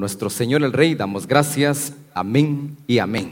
nuestro Señor el Rey, damos gracias. Amén y amén.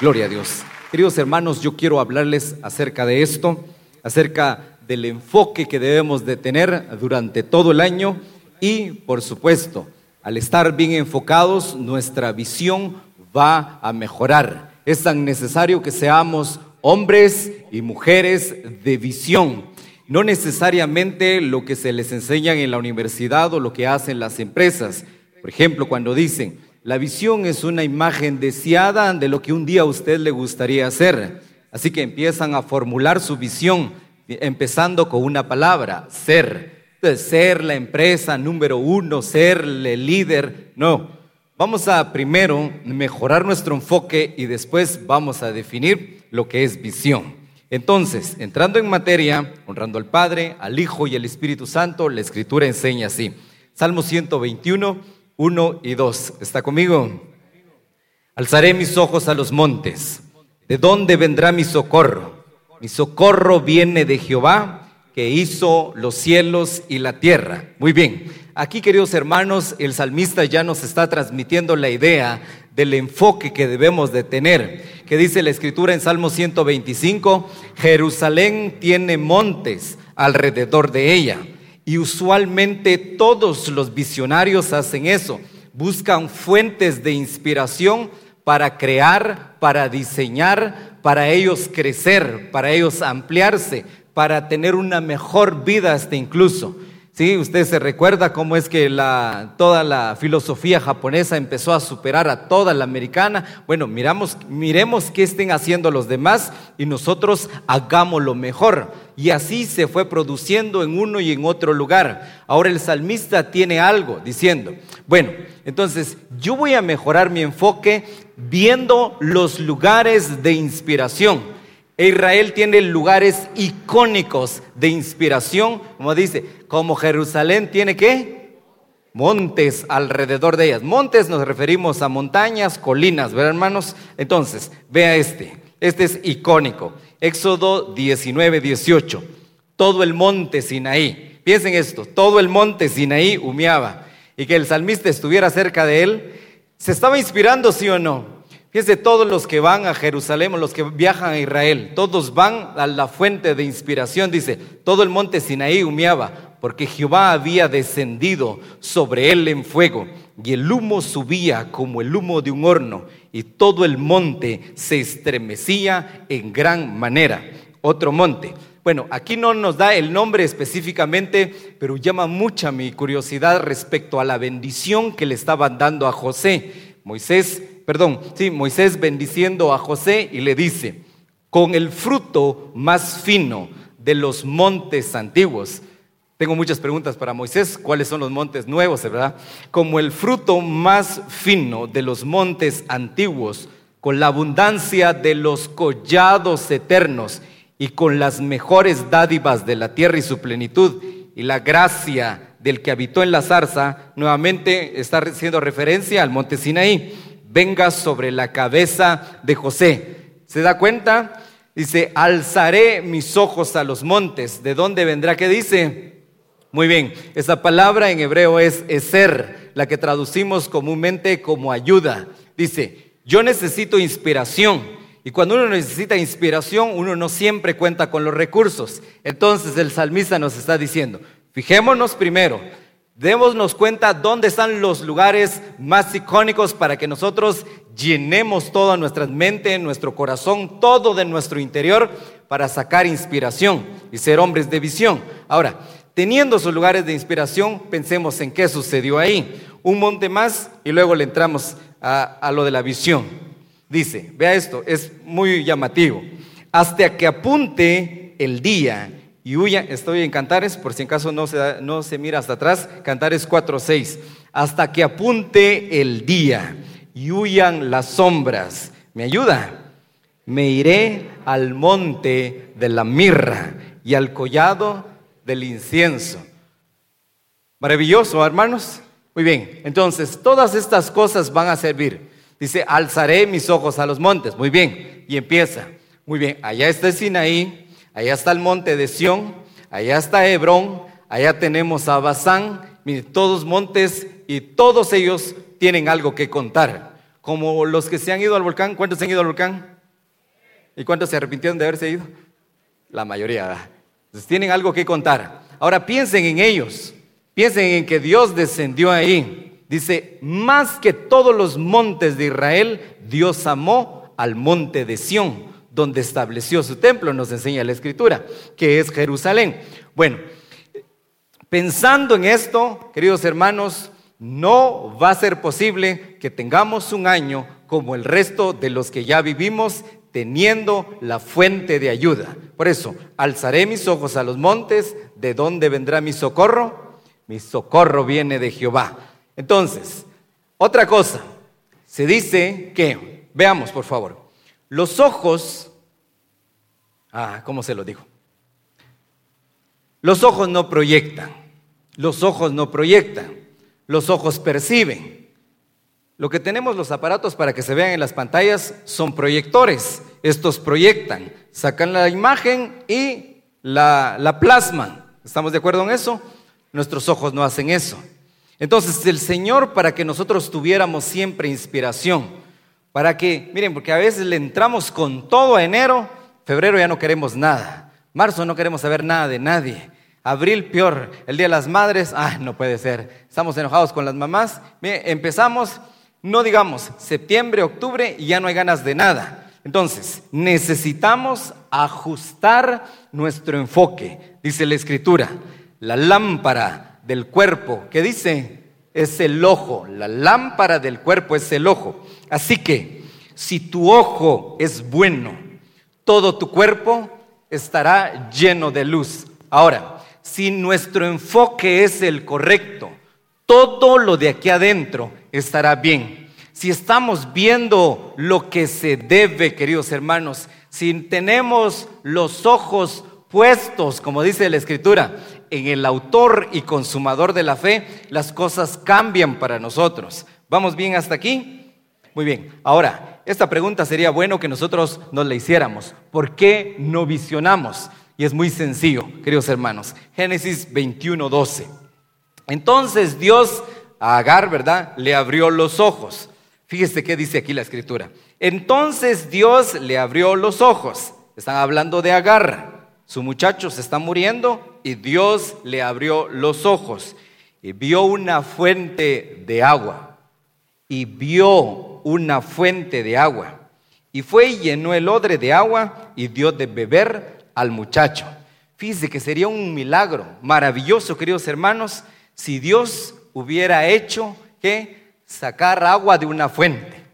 Gloria a Dios. Queridos hermanos, yo quiero hablarles acerca de esto, acerca del enfoque que debemos de tener durante todo el año y, por supuesto, al estar bien enfocados, nuestra visión va a mejorar. Es tan necesario que seamos hombres y mujeres de visión no necesariamente lo que se les enseña en la universidad o lo que hacen las empresas. Por ejemplo, cuando dicen, la visión es una imagen deseada de lo que un día a usted le gustaría hacer. Así que empiezan a formular su visión, empezando con una palabra, ser. ser la empresa número uno, ser el líder. No, vamos a primero mejorar nuestro enfoque y después vamos a definir lo que es visión. Entonces, entrando en materia, honrando al Padre, al Hijo y al Espíritu Santo, la Escritura enseña así. Salmo 121, 1 y 2. ¿Está conmigo? Alzaré mis ojos a los montes. ¿De dónde vendrá mi socorro? Mi socorro viene de Jehová, que hizo los cielos y la tierra. Muy bien. Aquí, queridos hermanos, el salmista ya nos está transmitiendo la idea del enfoque que debemos de tener, que dice la escritura en Salmo 125, Jerusalén tiene montes alrededor de ella. Y usualmente todos los visionarios hacen eso, buscan fuentes de inspiración para crear, para diseñar, para ellos crecer, para ellos ampliarse, para tener una mejor vida hasta incluso. Sí, usted se recuerda cómo es que la, toda la filosofía japonesa empezó a superar a toda la americana. Bueno, miramos, miremos qué estén haciendo los demás y nosotros hagámoslo mejor. Y así se fue produciendo en uno y en otro lugar. Ahora el salmista tiene algo diciendo, bueno, entonces yo voy a mejorar mi enfoque viendo los lugares de inspiración Israel tiene lugares icónicos de inspiración, como dice, como Jerusalén tiene qué? Montes alrededor de ellas. Montes nos referimos a montañas, colinas, ¿verdad hermanos? Entonces, vea este, este es icónico. Éxodo 19, 18. Todo el monte Sinaí. Piensen esto, todo el monte Sinaí humeaba y que el salmista estuviera cerca de él. ¿Se estaba inspirando, sí o no? Fíjense, todos los que van a Jerusalén, los que viajan a Israel, todos van a la fuente de inspiración, dice, todo el monte Sinaí humeaba, porque Jehová había descendido sobre él en fuego, y el humo subía como el humo de un horno, y todo el monte se estremecía en gran manera. Otro monte. Bueno, aquí no nos da el nombre específicamente, pero llama mucha mi curiosidad respecto a la bendición que le estaban dando a José. Moisés perdón, sí, Moisés bendiciendo a José y le dice, con el fruto más fino de los montes antiguos. Tengo muchas preguntas para Moisés, ¿cuáles son los montes nuevos, verdad? Como el fruto más fino de los montes antiguos, con la abundancia de los collados eternos y con las mejores dádivas de la tierra y su plenitud y la gracia del que habitó en la zarza, nuevamente está haciendo referencia al monte Sinaí venga sobre la cabeza de José. ¿Se da cuenta? Dice, alzaré mis ojos a los montes. ¿De dónde vendrá? ¿Qué dice? Muy bien, esa palabra en hebreo es ser, la que traducimos comúnmente como ayuda. Dice, yo necesito inspiración. Y cuando uno necesita inspiración, uno no siempre cuenta con los recursos. Entonces el salmista nos está diciendo, fijémonos primero, Démonos cuenta dónde están los lugares más icónicos para que nosotros llenemos toda nuestra mente, nuestro corazón, todo de nuestro interior para sacar inspiración y ser hombres de visión. Ahora, teniendo esos lugares de inspiración, pensemos en qué sucedió ahí. Un monte más y luego le entramos a, a lo de la visión. Dice, vea esto, es muy llamativo. Hasta que apunte el día y huya, estoy en Cantares, por si en caso no se, mira hasta atrás, Cantares 4.6, hasta que apunte el día y huyan las sombras. ¿Me ayuda? Me iré al monte de la mirra y al collado del incienso. Maravilloso, hermanos. Muy bien, entonces todas estas cosas van a servir. Dice, alzaré mis ojos a los montes. Muy bien, y empieza. Muy bien, allá está Sinaí, Allá está el monte de Sión, allá está Hebrón, allá tenemos a mire, todos montes y todos ellos tienen algo que contar. Como los que se han ido al volcán, ¿cuántos se han ido al volcán? ¿Y cuántos se arrepintieron de haberse ido? La mayoría. Entonces tienen algo que contar. Ahora piensen en ellos. Piensen en que Dios descendió ahí. Dice, más que todos los montes de Israel, Dios amó al monte de Sión, donde estableció su templo, nos enseña la escritura, que es Jerusalén. Bueno, pensando en esto, queridos hermanos, no va a ser posible que tengamos un año como el resto de los que ya vivimos teniendo la fuente de ayuda. Por eso, alzaré mis ojos a los montes, ¿de dónde vendrá mi socorro? Mi socorro viene de Jehová. Entonces, otra cosa, se dice que, veamos por favor, los ojos, ah, ¿cómo se lo digo? Los ojos no proyectan, los ojos no proyectan, los ojos perciben. Lo que tenemos los aparatos para que se vean en las pantallas son proyectores. Estos proyectan, sacan la imagen y la, la plasman. ¿Estamos de acuerdo en eso? Nuestros ojos no hacen eso. Entonces el Señor para que nosotros tuviéramos siempre inspiración, para que, miren, porque a veces le entramos con todo a enero, febrero ya no queremos nada, marzo no queremos saber nada de nadie, abril peor, el Día de las Madres, ah, no puede ser, estamos enojados con las mamás, empezamos no digamos septiembre, octubre y ya no hay ganas de nada. Entonces, necesitamos ajustar nuestro enfoque, dice la escritura. La lámpara del cuerpo, ¿qué dice? Es el ojo. La lámpara del cuerpo es el ojo. Así que, si tu ojo es bueno, todo tu cuerpo estará lleno de luz. Ahora, si nuestro enfoque es el correcto, todo lo de aquí adentro estará bien. Si estamos viendo lo que se debe, queridos hermanos, si tenemos los ojos puestos, como dice la escritura, en el autor y consumador de la fe, las cosas cambian para nosotros. ¿Vamos bien hasta aquí? Muy bien. Ahora, esta pregunta sería bueno que nosotros nos la hiciéramos. ¿Por qué no visionamos? Y es muy sencillo, queridos hermanos. Génesis 21, 12. Entonces Dios a Agar, ¿verdad? Le abrió los ojos. Fíjese qué dice aquí la escritura. Entonces Dios le abrió los ojos. Están hablando de Agar. Su muchacho se está muriendo y Dios le abrió los ojos y vio una fuente de agua. Y vio una fuente de agua. Y fue y llenó el odre de agua y dio de beber al muchacho. Fíjese que sería un milagro maravilloso, queridos hermanos, si Dios hubiera hecho que sacar agua de una fuente.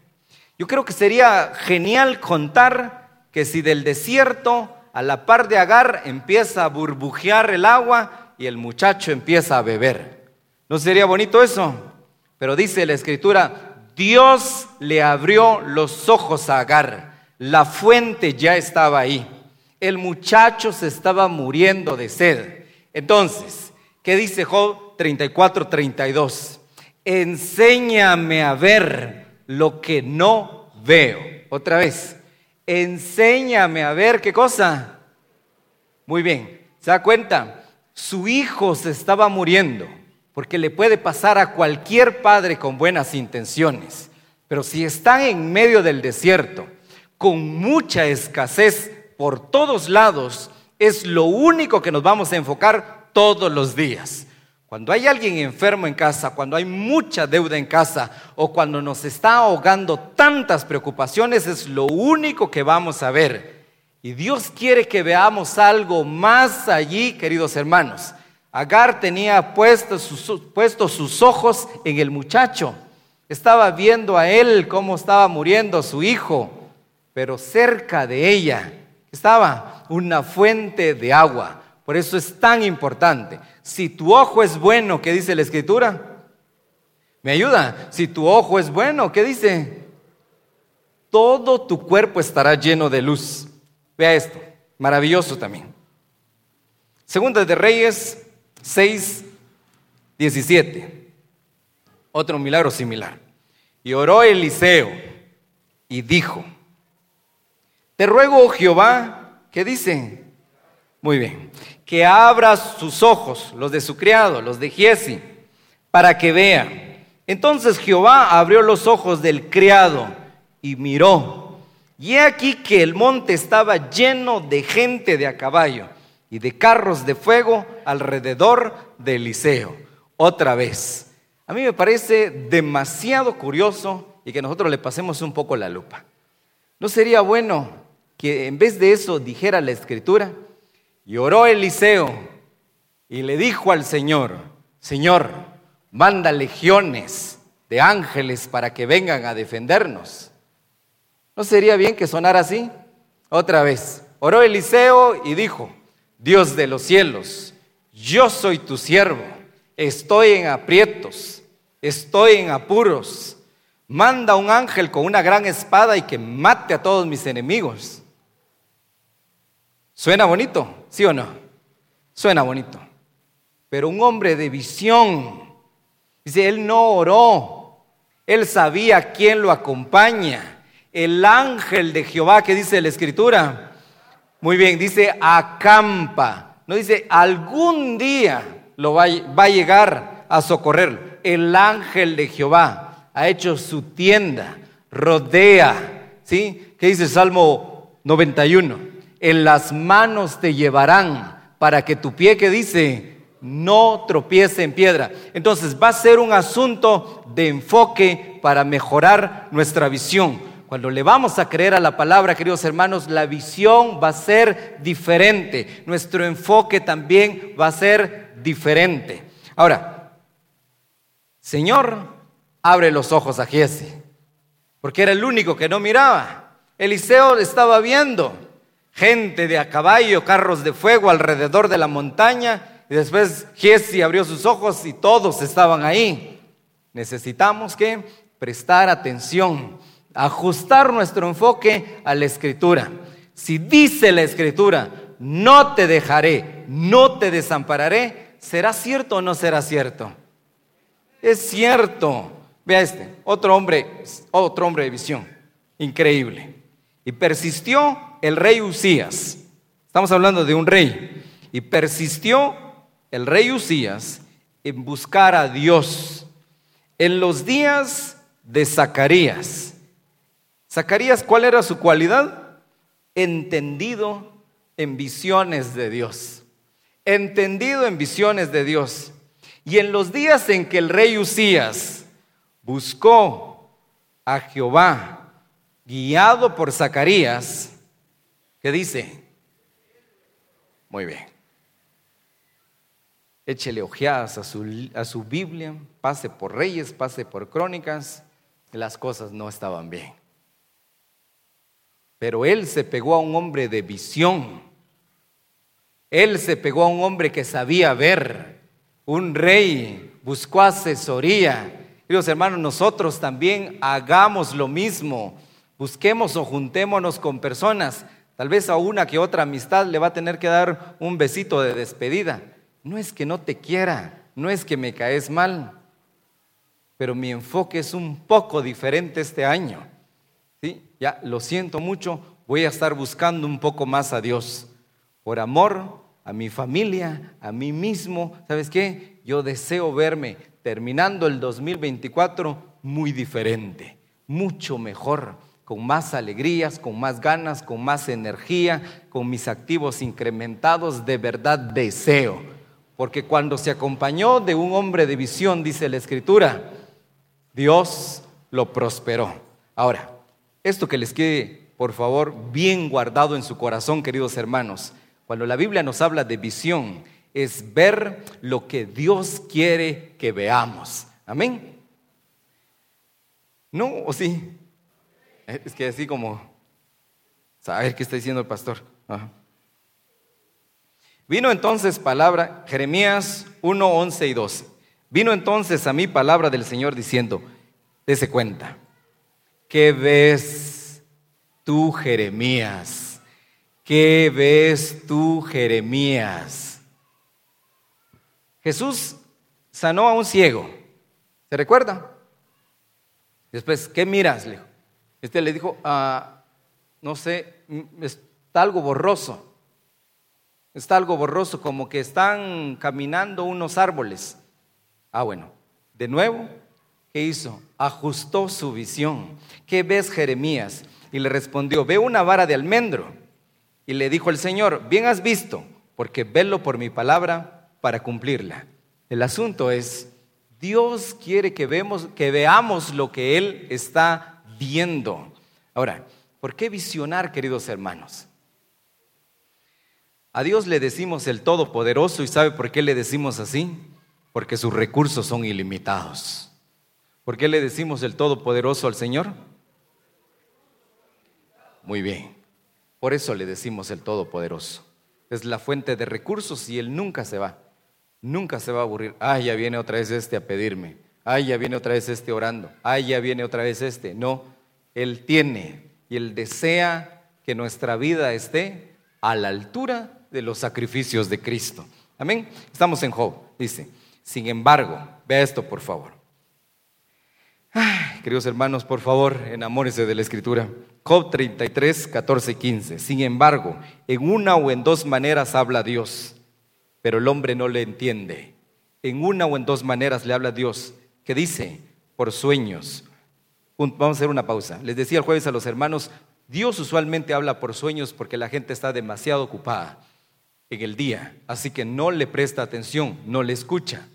Yo creo que sería genial contar que si del desierto a la par de Agar empieza a burbujear el agua y el muchacho empieza a beber. ¿No sería bonito eso? Pero dice la escritura, Dios le abrió los ojos a Agar. La fuente ya estaba ahí. El muchacho se estaba muriendo de sed. Entonces, ¿qué dice Job? 34, 32. Enséñame a ver lo que no veo. Otra vez, enséñame a ver qué cosa. Muy bien, ¿se da cuenta? Su hijo se estaba muriendo, porque le puede pasar a cualquier padre con buenas intenciones. Pero si están en medio del desierto, con mucha escasez por todos lados, es lo único que nos vamos a enfocar todos los días. Cuando hay alguien enfermo en casa, cuando hay mucha deuda en casa o cuando nos está ahogando tantas preocupaciones, es lo único que vamos a ver. Y Dios quiere que veamos algo más allí, queridos hermanos. Agar tenía puestos sus, puestos sus ojos en el muchacho. Estaba viendo a él cómo estaba muriendo su hijo, pero cerca de ella estaba una fuente de agua. Por eso es tan importante. Si tu ojo es bueno, ¿qué dice la escritura? ¿Me ayuda? Si tu ojo es bueno, ¿qué dice? Todo tu cuerpo estará lleno de luz. Vea esto, maravilloso también. Segunda de Reyes 6, 17. Otro milagro similar. Y oró Eliseo y dijo, te ruego, oh Jehová, ¿qué dice? Muy bien, que abra sus ojos, los de su criado, los de Giesi, para que vea. Entonces Jehová abrió los ojos del criado y miró. Y he aquí que el monte estaba lleno de gente de a caballo y de carros de fuego alrededor de Eliseo. Otra vez. A mí me parece demasiado curioso y que nosotros le pasemos un poco la lupa. ¿No sería bueno que en vez de eso dijera la escritura? Y oró Eliseo y le dijo al Señor, Señor, manda legiones de ángeles para que vengan a defendernos. ¿No sería bien que sonara así? Otra vez, oró Eliseo y dijo, Dios de los cielos, yo soy tu siervo, estoy en aprietos, estoy en apuros. Manda un ángel con una gran espada y que mate a todos mis enemigos. ¿Suena bonito? ¿Sí o no? Suena bonito. Pero un hombre de visión, dice, él no oró, él sabía quién lo acompaña. El ángel de Jehová que dice la escritura, muy bien, dice acampa, no dice algún día lo va, va a llegar a socorrer. El ángel de Jehová ha hecho su tienda, rodea, ¿sí? ¿Qué dice Salmo 91? en las manos te llevarán para que tu pie que dice no tropiece en piedra. Entonces va a ser un asunto de enfoque para mejorar nuestra visión. Cuando le vamos a creer a la palabra, queridos hermanos, la visión va a ser diferente. Nuestro enfoque también va a ser diferente. Ahora, Señor, abre los ojos a Giese, porque era el único que no miraba. Eliseo estaba viendo gente de a caballo, carros de fuego alrededor de la montaña. Y después Giesi abrió sus ojos y todos estaban ahí. Necesitamos que prestar atención, ajustar nuestro enfoque a la escritura. Si dice la escritura, no te dejaré, no te desampararé, ¿será cierto o no será cierto? Es cierto. Vea este, otro hombre, otro hombre de visión, increíble. Y persistió el rey Usías. Estamos hablando de un rey. Y persistió el rey Usías en buscar a Dios en los días de Zacarías. Zacarías, ¿cuál era su cualidad? Entendido en visiones de Dios. Entendido en visiones de Dios. Y en los días en que el rey Usías buscó a Jehová guiado por Zacarías, ¿qué dice? Muy bien. Échele ojeadas a su, a su Biblia, pase por reyes, pase por crónicas, las cosas no estaban bien. Pero él se pegó a un hombre de visión. Él se pegó a un hombre que sabía ver. Un rey buscó asesoría. Queridos hermanos, nosotros también hagamos lo mismo. Busquemos o juntémonos con personas. Tal vez a una que otra amistad le va a tener que dar un besito de despedida. No es que no te quiera, no es que me caes mal, pero mi enfoque es un poco diferente este año. Ya lo siento mucho, voy a estar buscando un poco más a Dios. Por amor a mi familia, a mí mismo. ¿Sabes qué? Yo deseo verme terminando el 2024 muy diferente, mucho mejor con más alegrías, con más ganas, con más energía, con mis activos incrementados, de verdad deseo. Porque cuando se acompañó de un hombre de visión, dice la escritura, Dios lo prosperó. Ahora, esto que les quede, por favor, bien guardado en su corazón, queridos hermanos, cuando la Biblia nos habla de visión, es ver lo que Dios quiere que veamos. Amén. ¿No o sí? Es que así como, saber qué está diciendo el pastor. Vino entonces palabra, Jeremías 1, 11 y 12. Vino entonces a mí palabra del Señor diciendo, dese cuenta, ¿qué ves tú, Jeremías? ¿Qué ves tú, Jeremías? Jesús sanó a un ciego. ¿Se recuerda? Después, ¿qué miras? Le dijo. Este le dijo, ah, no sé, está algo borroso. Está algo borroso, como que están caminando unos árboles. Ah, bueno. De nuevo, ¿qué hizo? Ajustó su visión. ¿Qué ves, Jeremías? Y le respondió, veo una vara de almendro. Y le dijo el Señor, bien has visto, porque velo por mi palabra para cumplirla. El asunto es, Dios quiere que, vemos, que veamos lo que Él está viendo. Ahora, ¿por qué visionar, queridos hermanos? A Dios le decimos el Todopoderoso y ¿sabe por qué le decimos así? Porque sus recursos son ilimitados. ¿Por qué le decimos el Todopoderoso al Señor? Muy bien. Por eso le decimos el Todopoderoso. Es la fuente de recursos y Él nunca se va. Nunca se va a aburrir. Ay, ya viene otra vez este a pedirme. Ay, ya viene otra vez este orando. Ay, ya viene otra vez este. No, Él tiene y Él desea que nuestra vida esté a la altura de los sacrificios de Cristo. Amén. Estamos en Job, dice. Sin embargo, vea esto por favor. Queridos hermanos, por favor, enamórense de la escritura. Job 33, 14 y 15. Sin embargo, en una o en dos maneras habla Dios, pero el hombre no le entiende. En una o en dos maneras le habla Dios, que dice, por sueños. Vamos a hacer una pausa. Les decía el jueves a los hermanos, Dios usualmente habla por sueños porque la gente está demasiado ocupada en el día, así que no le presta atención, no le escucha.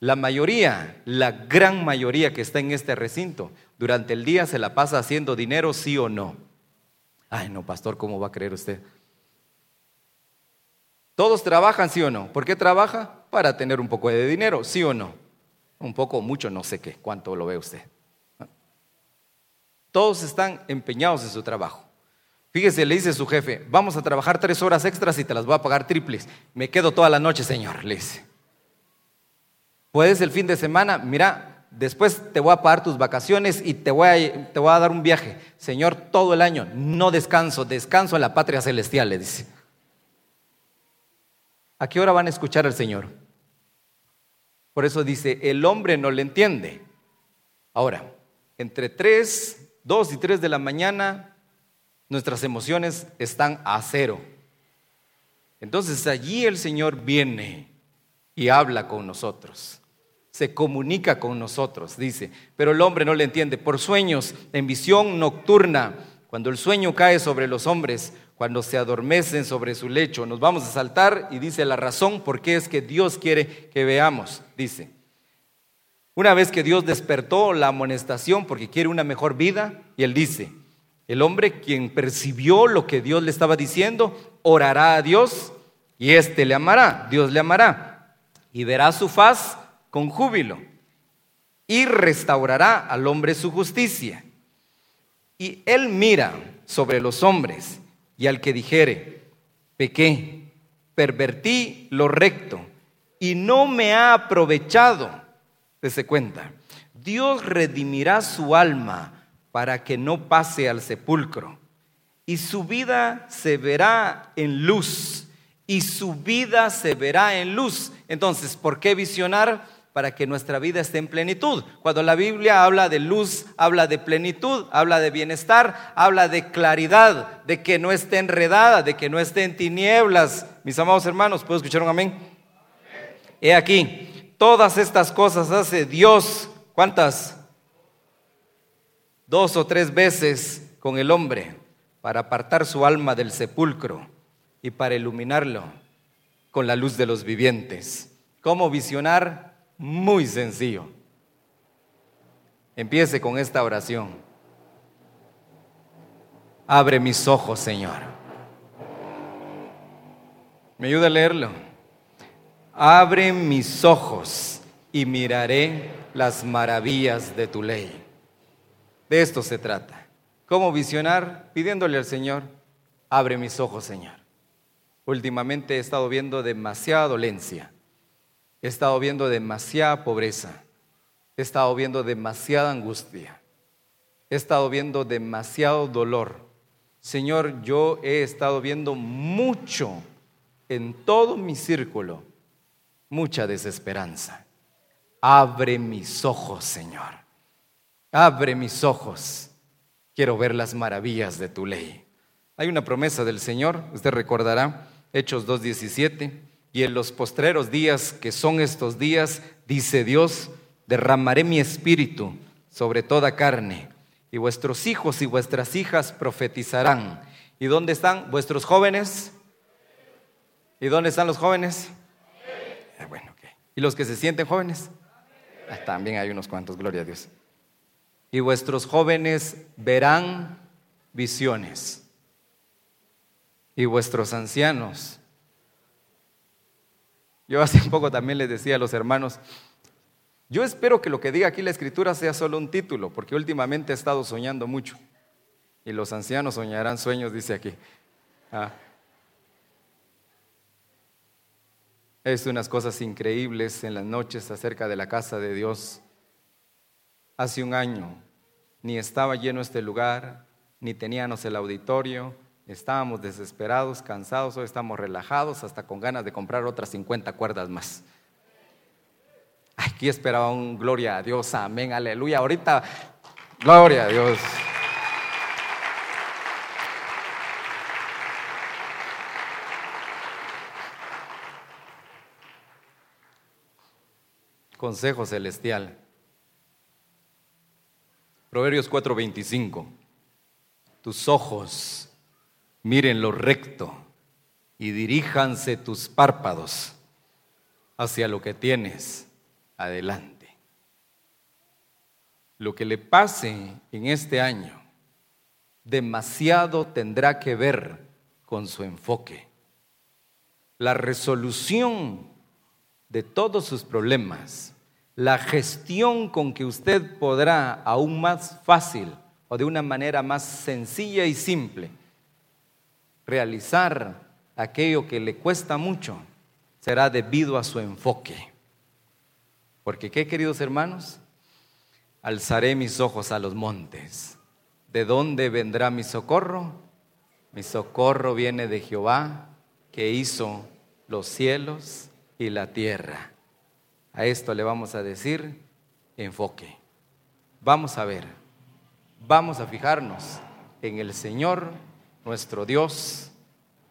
La mayoría, la gran mayoría que está en este recinto, durante el día se la pasa haciendo dinero, sí o no. Ay, no, pastor, ¿cómo va a creer usted? Todos trabajan, sí o no. ¿Por qué trabaja? Para tener un poco de dinero, sí o no. Un poco, mucho, no sé qué, cuánto lo ve usted. Todos están empeñados en su trabajo. Fíjese, le dice su jefe, vamos a trabajar tres horas extras y te las voy a pagar triples. Me quedo toda la noche, señor, le dice. Puedes el fin de semana, mira, después te voy a pagar tus vacaciones y te voy a, te voy a dar un viaje. Señor, todo el año, no descanso, descanso en la patria celestial, le dice. ¿A qué hora van a escuchar al Señor? Por eso dice, el hombre no le entiende. Ahora, entre tres, dos y tres de la mañana, nuestras emociones están a cero. Entonces allí el Señor viene y habla con nosotros, se comunica con nosotros, dice, pero el hombre no le entiende. Por sueños, en visión nocturna, cuando el sueño cae sobre los hombres, cuando se adormecen sobre su lecho, nos vamos a saltar y dice la razón por qué es que Dios quiere que veamos, dice. Una vez que Dios despertó la amonestación porque quiere una mejor vida, y él dice, el hombre quien percibió lo que Dios le estaba diciendo, orará a Dios y éste le amará, Dios le amará y verá su faz con júbilo y restaurará al hombre su justicia. Y él mira sobre los hombres y al que dijere, pequé, pervertí lo recto y no me ha aprovechado, se cuenta, Dios redimirá su alma para que no pase al sepulcro. Y su vida se verá en luz. Y su vida se verá en luz. Entonces, ¿por qué visionar? Para que nuestra vida esté en plenitud. Cuando la Biblia habla de luz, habla de plenitud, habla de bienestar, habla de claridad, de que no esté enredada, de que no esté en tinieblas. Mis amados hermanos, ¿puedo escuchar un amén? He aquí, todas estas cosas hace Dios. ¿Cuántas? dos o tres veces con el hombre para apartar su alma del sepulcro y para iluminarlo con la luz de los vivientes. ¿Cómo visionar? Muy sencillo. Empiece con esta oración. Abre mis ojos, Señor. ¿Me ayuda a leerlo? Abre mis ojos y miraré las maravillas de tu ley. De esto se trata. ¿Cómo visionar? Pidiéndole al Señor, abre mis ojos, Señor. Últimamente he estado viendo demasiada dolencia, he estado viendo demasiada pobreza, he estado viendo demasiada angustia, he estado viendo demasiado dolor. Señor, yo he estado viendo mucho en todo mi círculo, mucha desesperanza. Abre mis ojos, Señor. Abre mis ojos, quiero ver las maravillas de tu ley. Hay una promesa del Señor, usted recordará, Hechos 2.17, y en los postreros días que son estos días, dice Dios, derramaré mi espíritu sobre toda carne, y vuestros hijos y vuestras hijas profetizarán. ¿Y dónde están vuestros jóvenes? ¿Y dónde están los jóvenes? Ah, bueno, ¿Y los que se sienten jóvenes? Ah, también hay unos cuantos, gloria a Dios. Y vuestros jóvenes verán visiones. Y vuestros ancianos. Yo hace un poco también les decía a los hermanos, yo espero que lo que diga aquí la escritura sea solo un título, porque últimamente he estado soñando mucho. Y los ancianos soñarán sueños, dice aquí. Ah. Es unas cosas increíbles en las noches acerca de la casa de Dios. Hace un año ni estaba lleno este lugar, ni teníamos el auditorio, estábamos desesperados, cansados, hoy estamos relajados, hasta con ganas de comprar otras 50 cuerdas más. Aquí esperaba un gloria a Dios, amén, aleluya. Ahorita, gloria a Dios. Consejo celestial. Proverbios 4:25. Tus ojos miren lo recto y diríjanse tus párpados hacia lo que tienes adelante. Lo que le pase en este año demasiado tendrá que ver con su enfoque. La resolución de todos sus problemas, la gestión con que usted podrá aún más fácil o de una manera más sencilla y simple realizar aquello que le cuesta mucho será debido a su enfoque. Porque, ¿qué queridos hermanos? Alzaré mis ojos a los montes. ¿De dónde vendrá mi socorro? Mi socorro viene de Jehová, que hizo los cielos y la tierra. A esto le vamos a decir enfoque. Vamos a ver, vamos a fijarnos en el Señor, nuestro Dios.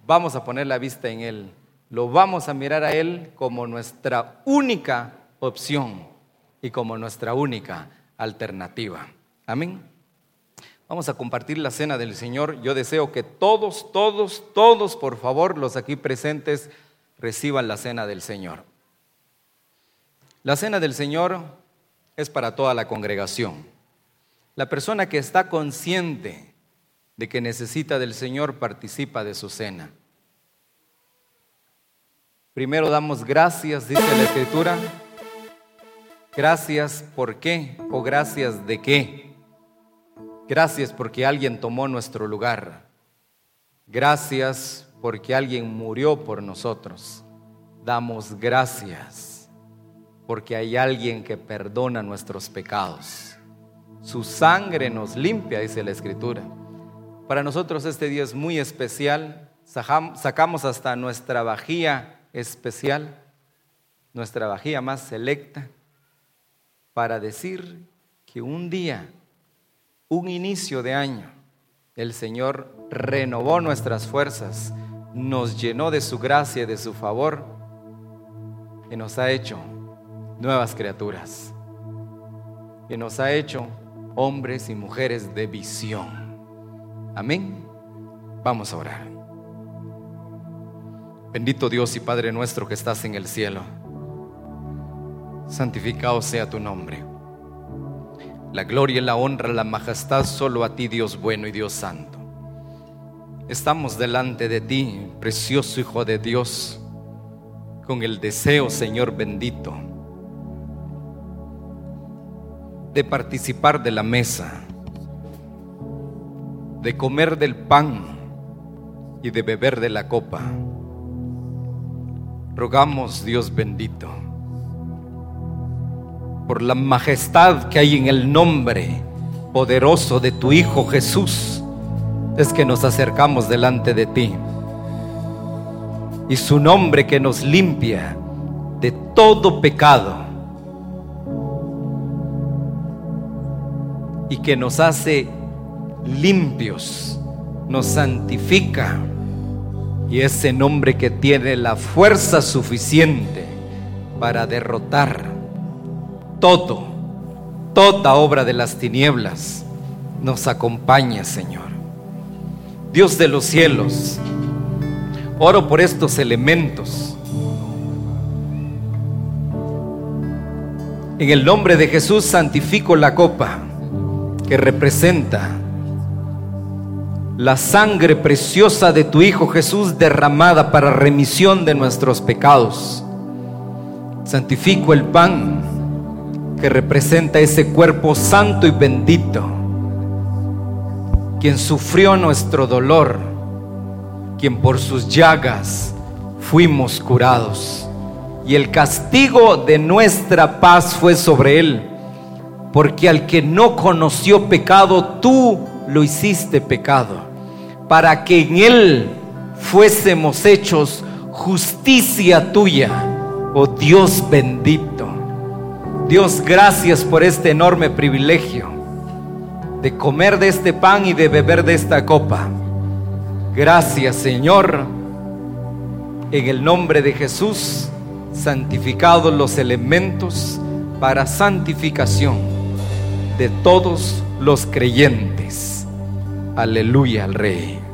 Vamos a poner la vista en Él. Lo vamos a mirar a Él como nuestra única opción y como nuestra única alternativa. Amén. Vamos a compartir la cena del Señor. Yo deseo que todos, todos, todos, por favor, los aquí presentes, reciban la cena del Señor. La cena del Señor es para toda la congregación. La persona que está consciente de que necesita del Señor participa de su cena. Primero damos gracias, dice la Escritura, Gracias por qué o gracias de qué. Gracias porque alguien tomó nuestro lugar. Gracias porque alguien murió por nosotros. Damos gracias porque hay alguien que perdona nuestros pecados. Su sangre nos limpia, dice la Escritura. Para nosotros este día es muy especial. Sacamos hasta nuestra vajilla especial, nuestra vajilla más selecta para decir que un día, un inicio de año, el Señor renovó nuestras fuerzas, nos llenó de su gracia y de su favor y nos ha hecho nuevas criaturas. Y nos ha hecho hombres y mujeres de visión. Amén. Vamos a orar. Bendito Dios y Padre nuestro que estás en el cielo santificado sea tu nombre. La gloria, la honra, la majestad solo a ti, Dios bueno y Dios santo. Estamos delante de ti, precioso Hijo de Dios, con el deseo, Señor bendito, de participar de la mesa, de comer del pan y de beber de la copa. Rogamos, Dios bendito, por la majestad que hay en el nombre poderoso de tu Hijo Jesús, es que nos acercamos delante de ti. Y su nombre que nos limpia de todo pecado y que nos hace limpios, nos santifica. Y ese nombre que tiene la fuerza suficiente para derrotar todo, toda obra de las tinieblas nos acompaña, Señor. Dios de los cielos, oro por estos elementos. En el nombre de Jesús santifico la copa que representa la sangre preciosa de tu Hijo Jesús derramada para remisión de nuestros pecados. Santifico el pan que representa ese cuerpo santo y bendito, quien sufrió nuestro dolor, quien por sus llagas fuimos curados. Y el castigo de nuestra paz fue sobre él, porque al que no conoció pecado, tú lo hiciste pecado para que en Él fuésemos hechos justicia tuya, oh Dios bendito. Dios, gracias por este enorme privilegio de comer de este pan y de beber de esta copa. Gracias, Señor. En el nombre de Jesús, santificados los elementos para santificación de todos los creyentes. Aleluya al Rey.